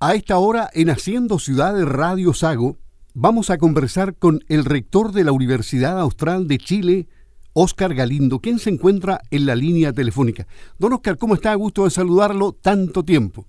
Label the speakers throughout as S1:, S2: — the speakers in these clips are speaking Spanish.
S1: A esta hora, en Haciendo Ciudad de Radio Sago, vamos a conversar con el rector de la Universidad Austral de Chile, Óscar Galindo, quien se encuentra en la línea telefónica. Don Óscar, ¿cómo está? Gusto de saludarlo tanto tiempo.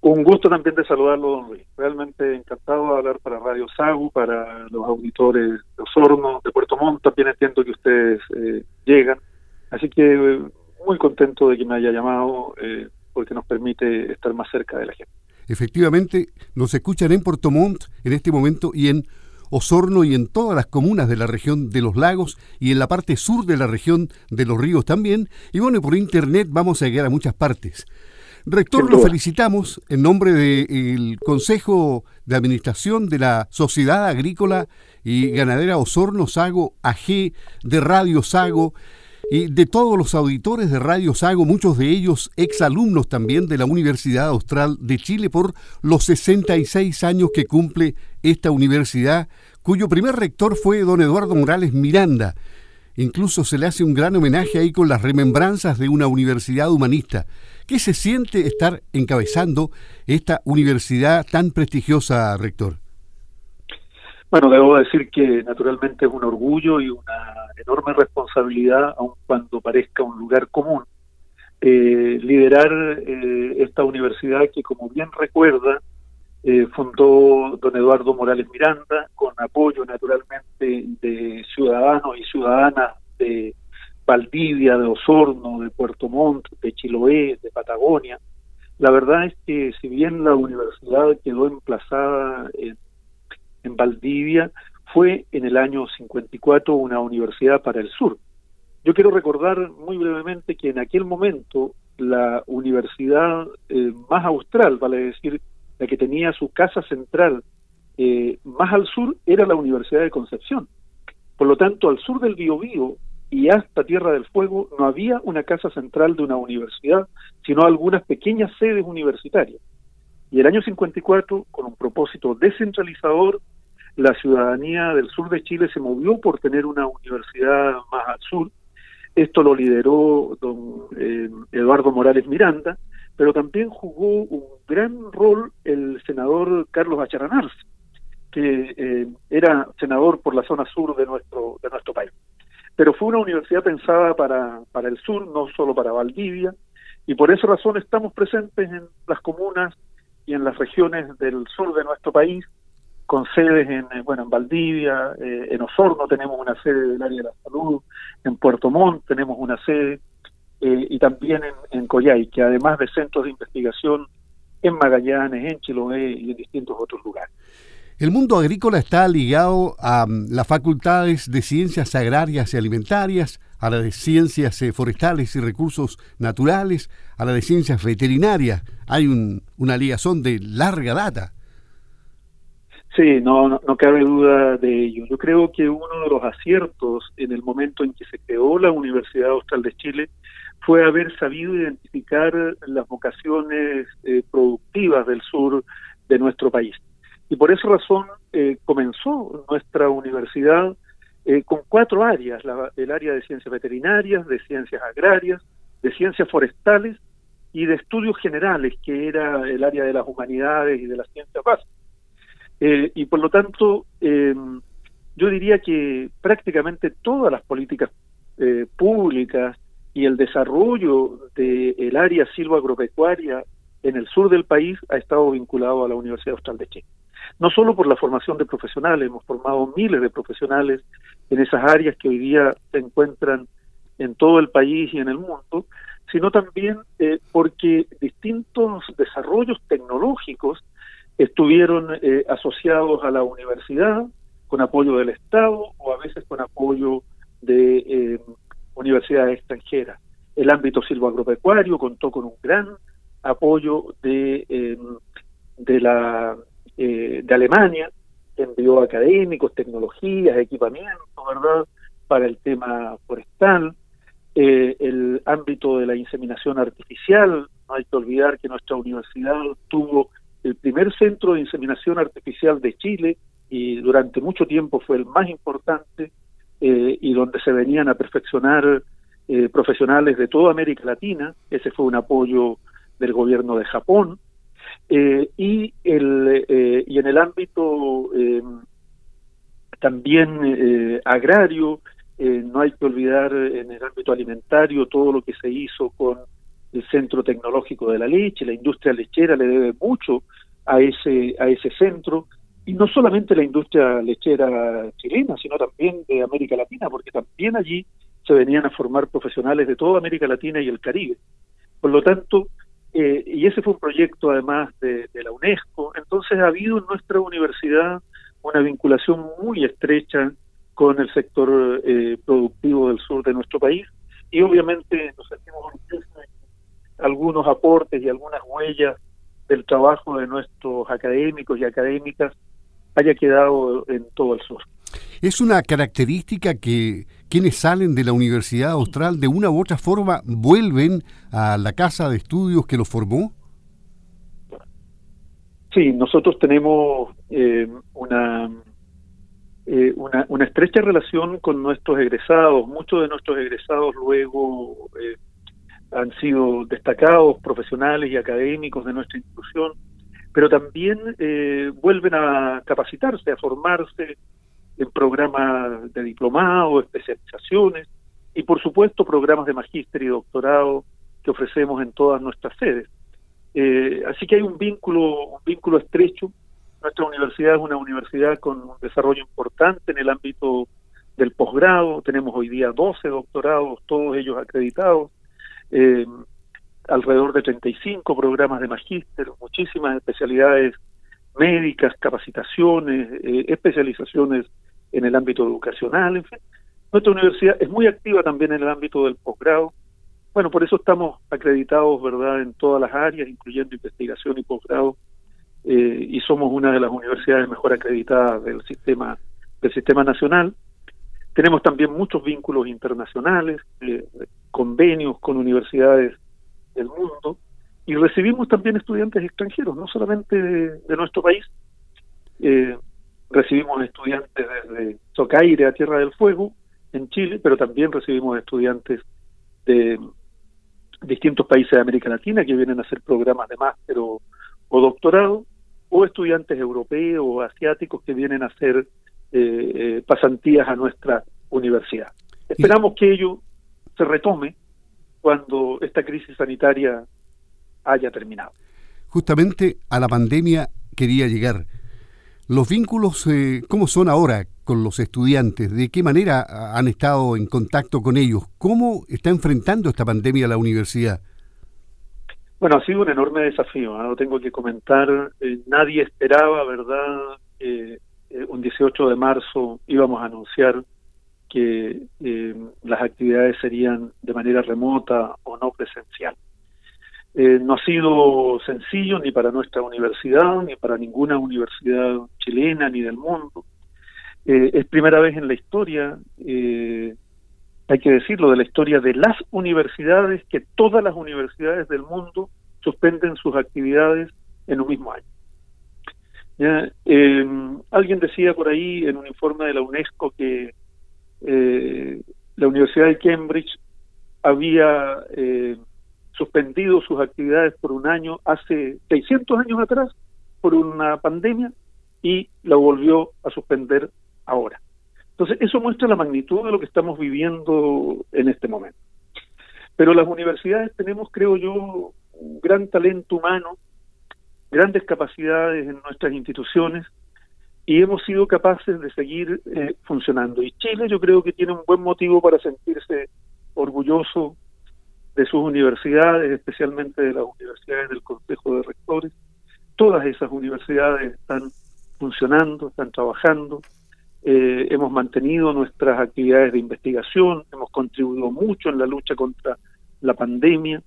S2: Un gusto también de saludarlo, don Luis. Realmente encantado de hablar para Radio Sago, para los auditores de Osorno, de Puerto Montt. También entiendo que ustedes eh, llegan. Así que eh, muy contento de que me haya llamado eh, porque nos permite estar más cerca de la gente.
S1: Efectivamente, nos escuchan en Puerto Montt en este momento y en Osorno y en todas las comunas de la región de los lagos y en la parte sur de la región de los ríos también. Y bueno, por internet vamos a llegar a muchas partes. Rector, lo felicitamos en nombre del Consejo de Administración de la Sociedad Agrícola y Ganadera Osorno Sago AG, de Radio Sago, y de todos los auditores de Radio Sago, muchos de ellos exalumnos también de la Universidad Austral de Chile por los 66 años que cumple esta universidad, cuyo primer rector fue don Eduardo Morales Miranda. Incluso se le hace un gran homenaje ahí con las remembranzas de una universidad humanista. ¿Qué se siente estar encabezando esta universidad tan prestigiosa, rector?
S2: Bueno, debo decir que naturalmente es un orgullo y una enorme responsabilidad, aun cuando parezca un lugar común, eh, liderar eh, esta universidad que, como bien recuerda, eh, fundó don Eduardo Morales Miranda, con apoyo naturalmente de ciudadanos y ciudadanas de Valdivia, de Osorno, de Puerto Montt, de Chiloé, de Patagonia. La verdad es que si bien la universidad quedó emplazada en en Valdivia, fue en el año 54 una universidad para el sur. Yo quiero recordar muy brevemente que en aquel momento la universidad eh, más austral, vale decir, la que tenía su casa central eh, más al sur, era la Universidad de Concepción. Por lo tanto, al sur del Biobío y hasta Tierra del Fuego no había una casa central de una universidad, sino algunas pequeñas sedes universitarias. Y el año 54, con un propósito descentralizador, la ciudadanía del sur de Chile se movió por tener una universidad más al sur. Esto lo lideró don eh, Eduardo Morales Miranda, pero también jugó un gran rol el senador Carlos Acharanarz, que eh, era senador por la zona sur de nuestro, de nuestro país. Pero fue una universidad pensada para, para el sur, no solo para Valdivia, y por esa razón estamos presentes en las comunas y en las regiones del sur de nuestro país, con sedes en, eh, bueno, en Valdivia, eh, en Osorno tenemos una sede del área de la salud, en Puerto Montt tenemos una sede, eh, y también en, en que además de centros de investigación en Magallanes, en Chiloé y en distintos otros lugares.
S1: El mundo agrícola está ligado a mm, las facultades de ciencias agrarias y alimentarias, a las de ciencias forestales y recursos naturales, a la de ciencias veterinarias. Hay un, una ligación de larga data.
S2: Sí, no, no, cabe duda de ello. Yo creo que uno de los aciertos en el momento en que se creó la Universidad Austral de Chile fue haber sabido identificar las vocaciones eh, productivas del sur de nuestro país. Y por esa razón eh, comenzó nuestra universidad eh, con cuatro áreas, el área de ciencias veterinarias, de ciencias agrarias, de ciencias forestales y de estudios generales, que era el área de las humanidades y de las ciencias básicas. Eh, y por lo tanto, eh, yo diría que prácticamente todas las políticas eh, públicas y el desarrollo del área silvoagropecuaria en el sur del país ha estado vinculado a la Universidad Austral de Chile. No solo por la formación de profesionales, hemos formado miles de profesionales en esas áreas que hoy día se encuentran en todo el país y en el mundo, sino también porque distintos desarrollos tecnológicos estuvieron eh, asociados a la universidad con apoyo del Estado o a veces con apoyo de eh, universidades extranjeras. El ámbito silvoagropecuario contó con un gran apoyo de, em, de, la, eh, de Alemania, envió académicos, tecnologías, equipamiento, ¿verdad?, para el tema forestal. el ámbito de la inseminación artificial, no hay que olvidar que nuestra universidad tuvo el primer centro de inseminación artificial de Chile y durante mucho tiempo fue el más importante eh, y donde se venían a perfeccionar eh, profesionales de toda América Latina. Ese fue un apoyo del gobierno de Japón. y, el, y en el ámbito también agrario, no hay que olvidar en el ámbito alimentario todo lo que se hizo con el Centro Tecnológico de la Leche, la industria lechera le debe mucho a ese, a ese centro, y no solamente la industria lechera chilena, sino también de América Latina, porque también allí se venían a formar profesionales de toda América Latina y el Caribe. Por lo tanto, eh, y ese fue un proyecto además de, la UNESCO, entonces ha habido en nuestra universidad una vinculación muy estrecha con el sector eh, productivo del sur de nuestro país y obviamente nos sentimos orgullosos algunos aportes y algunas huellas del trabajo de nuestros académicos y académicas haya quedado en todo el sur.
S1: ¿Es una característica que quienes salen de la Universidad Austral de una u otra forma vuelven a la casa de estudios que los formó?
S2: Sí, nosotros tenemos eh, una, eh, una, una estrecha relación con nuestros egresados. Muchos de nuestros egresados luego eh, han sido destacados profesionales y académicos de nuestra institución, pero también eh, vuelven a capacitarse, a formarse en programas de diplomado, especializaciones y por supuesto programas de magíster y doctorado que ofrecemos en todas nuestras sedes. Eh, así que hay un vínculo, un vínculo estrecho. Nuestra universidad es una universidad con un desarrollo importante en el ámbito del posgrado. Tenemos hoy día 12 doctorados, todos ellos acreditados eh, alrededor de 35 programas de magíster, muchísimas especialidades médicas, capacitaciones, eh, especializaciones en el ámbito educacional, en fin. Nuestra universidad es muy activa también en el ámbito del posgrado. Bueno, por eso estamos acreditados, ¿verdad?, en todas las áreas, incluyendo investigación y posgrado, eh, y somos una de las universidades mejor acreditadas del sistema del sistema nacional. Tenemos también muchos vínculos internacionales, eh, convenios con universidades del mundo y recibimos también estudiantes extranjeros, no solamente de, nuestro país. Eh, recibimos estudiantes desde Socaire a Tierra del Fuego, en Chile, pero también recibimos estudiantes de distintos países de América Latina que vienen a hacer programas de máster o, doctorado, o estudiantes europeos o asiáticos que vienen a hacer eh, eh, pasantías a nuestra universidad. Esperamos que ello se retome cuando esta crisis sanitaria haya terminado.
S1: Justamente a la pandemia quería llegar. ¿Los vínculos eh, cómo son ahora con los estudiantes? ¿De qué manera han estado en contacto con ellos? ¿Cómo está enfrentando esta pandemia la universidad?
S2: Bueno, ha sido un enorme desafío, ¿no? lo tengo que comentar. nadie esperaba, ¿verdad? Eh, un 18 de marzo íbamos a anunciar que eh, las actividades serían de manera remota o no presencial. Eh, no ha sido sencillo ni para nuestra universidad, ni para ninguna universidad chilena, ni del mundo. Eh, es primera vez en la historia, hay que decirlo, de la historia de las universidades, que todas las universidades del mundo suspenden sus actividades en un mismo año. Alguien decía por ahí en un informe de la UNESCO que eh, la Universidad de Cambridge había eh, suspendido sus actividades por un año hace 600 años atrás por una pandemia y la volvió a suspender ahora. Entonces, eso muestra la magnitud de lo que estamos viviendo en este momento. Pero las universidades tenemos, creo yo, un gran talento humano, grandes capacidades en nuestras instituciones y hemos sido capaces de seguir eh, funcionando. Y Chile yo creo que tiene un buen motivo para sentirse orgulloso de sus universidades, especialmente de las universidades del Consejo de Rectores. Todas esas universidades están funcionando, están trabajando. Eh, hemos mantenido nuestras actividades de investigación, hemos contribuido mucho en la lucha contra la pandemia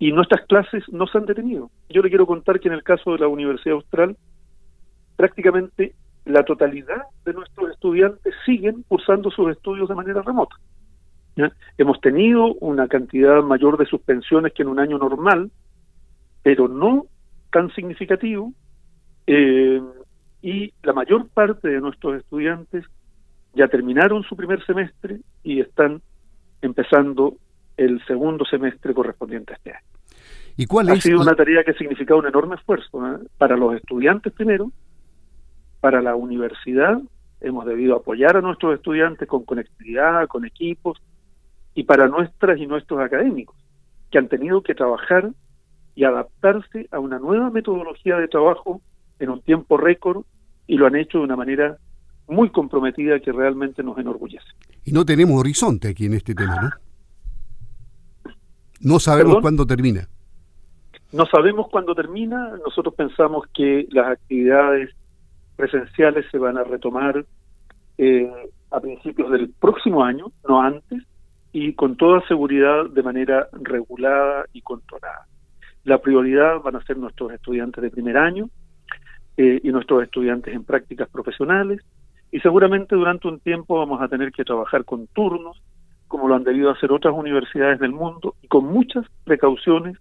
S2: y nuestras clases no se han detenido. Yo le quiero contar que en el caso de la Universidad Austral, prácticamente la totalidad de nuestros estudiantes siguen cursando sus estudios de manera remota. Hemos tenido una cantidad mayor de suspensiones que en un año normal, pero no tan significativo, eh, y la mayor parte de nuestros estudiantes ya terminaron su primer semestre y están empezando el segundo semestre correspondiente a este año.
S1: ¿Y cuál
S2: ha sido una tarea que ha significado un enorme esfuerzo ¿eh? para los estudiantes primero, para la universidad, hemos debido apoyar a nuestros estudiantes con conectividad, con equipos, y para nuestras y nuestros académicos, que han tenido que trabajar y adaptarse a una nueva metodología de trabajo en un tiempo récord y lo han hecho de una manera muy comprometida que realmente nos enorgullece.
S1: Y no tenemos horizonte aquí en este tema, ¿no? No sabemos cuándo termina.
S2: No sabemos cuándo termina. Nosotros pensamos que las actividades presenciales se van a retomar eh, a principios del próximo año, no antes, y con toda seguridad de manera regulada y controlada. La prioridad van a ser nuestros estudiantes de primer año eh, y nuestros estudiantes en prácticas profesionales y seguramente durante un tiempo vamos a tener que trabajar con turnos, como lo han debido hacer otras universidades del mundo, y con muchas precauciones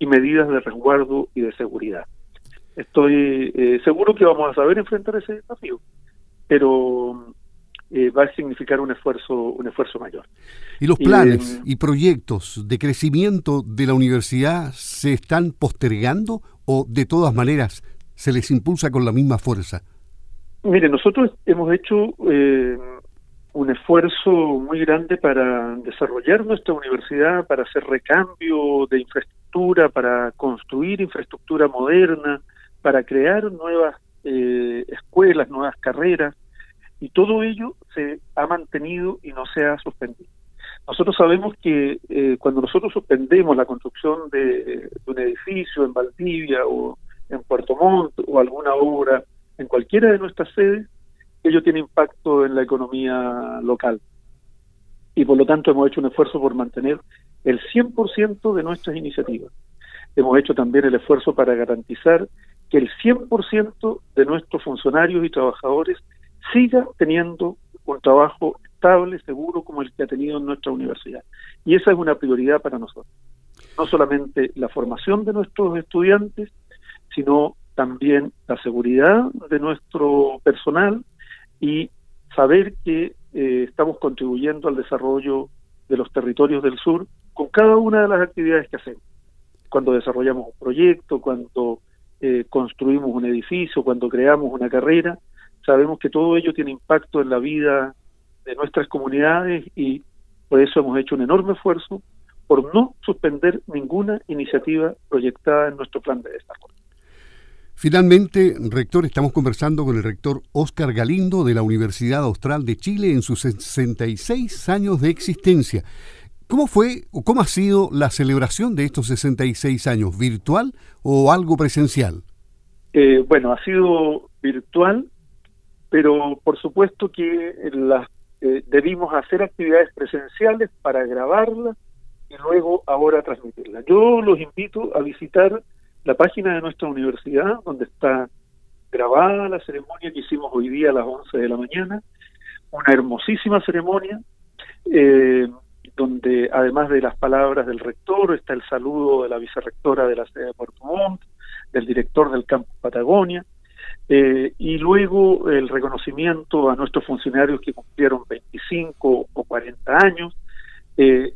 S2: y medidas de resguardo y de seguridad. Estoy eh, seguro que vamos a saber enfrentar ese desafío, pero eh, va a significar un esfuerzo, un esfuerzo mayor.
S1: ¿Y los planes y proyectos de crecimiento de la universidad se están postergando o de todas maneras se les impulsa con la misma fuerza?
S2: Mire, nosotros hemos hecho eh, un esfuerzo muy grande para desarrollar nuestra universidad, para hacer recambio de infraestructura, para construir infraestructura moderna, para crear nuevas eh, escuelas, nuevas carreras y todo ello se ha mantenido y no se ha suspendido. Nosotros sabemos que eh, cuando nosotros suspendemos la construcción de, un edificio en Valdivia o en Puerto Montt o alguna obra en cualquiera de nuestras sedes, ello tiene impacto en la economía local. Y por lo tanto hemos hecho un esfuerzo por mantener el 100% de nuestras iniciativas. Hemos hecho también el esfuerzo para garantizar que el 100% de nuestros funcionarios y trabajadores siga teniendo un trabajo estable, seguro, como el que ha tenido en nuestra universidad. Y esa es una prioridad para nosotros. No solamente la formación de nuestros estudiantes, sino también la seguridad de nuestro personal y saber que eh, estamos contribuyendo al desarrollo de los territorios del sur con cada una de las actividades que hacemos. Cuando desarrollamos un proyecto, cuando eh, construimos un edificio, cuando creamos una carrera, sabemos que todo ello tiene impacto en la vida de nuestras comunidades y por eso hemos hecho un enorme esfuerzo por no suspender ninguna iniciativa proyectada en nuestro plan de desarrollo.
S1: Finalmente, rector, estamos conversando con el rector Oscar Galindo de la Universidad Austral de Chile en sus 66 años de existencia. ¿Cómo fue o cómo ha sido la celebración de estos 66 años? ¿Virtual o algo presencial?
S2: Eh, bueno, ha sido virtual pero por supuesto que las eh, debimos hacer actividades presenciales para grabarlas y luego ahora transmitirlas. Yo los invito a visitar la página de nuestra universidad, donde está grabada la ceremonia que hicimos hoy día a las 11 de la mañana, una hermosísima ceremonia, eh, donde además de las palabras del rector está el saludo de la vicerrectora de la sede de Puerto Montt, del director del campus Patagonia, eh, y luego el reconocimiento a nuestros funcionarios que cumplieron 25 o 40 años, eh,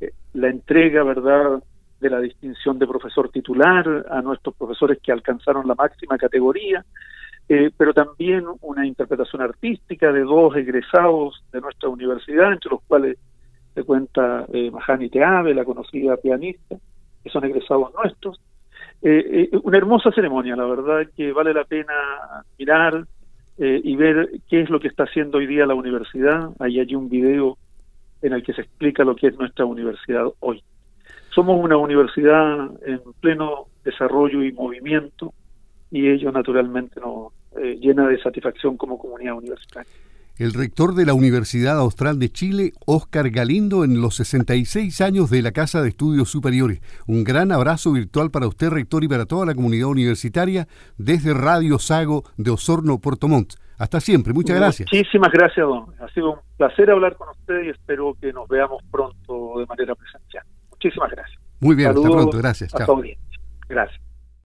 S2: eh, la entrega, ¿verdad?, de la distinción de profesor titular a nuestros profesores que alcanzaron la máxima categoría, pero también una interpretación artística de dos egresados de nuestra universidad, entre los cuales se cuenta Mahani Teave, la conocida pianista, que son egresados nuestros, eh, eh, una hermosa ceremonia, la verdad que vale la pena mirar eh, y ver qué es lo que está haciendo hoy día la universidad. Ahí hay un video en el que se explica lo que es nuestra universidad hoy. Somos una universidad en pleno desarrollo y movimiento y ello naturalmente nos llena de satisfacción como comunidad universitaria
S1: el rector de la Universidad Austral de Chile, Óscar Galindo, en los 66 años de la Casa de Estudios Superiores. Un gran abrazo virtual para usted, rector, y para toda la comunidad universitaria desde Radio Sago de Osorno, Puerto Montt. Hasta siempre, muchas gracias.
S2: Muchísimas gracias, don. Ha sido un placer hablar con usted y espero que nos veamos pronto de manera presencial. Muchísimas gracias.
S1: Muy bien, hasta pronto, gracias.
S2: Hasta Gracias.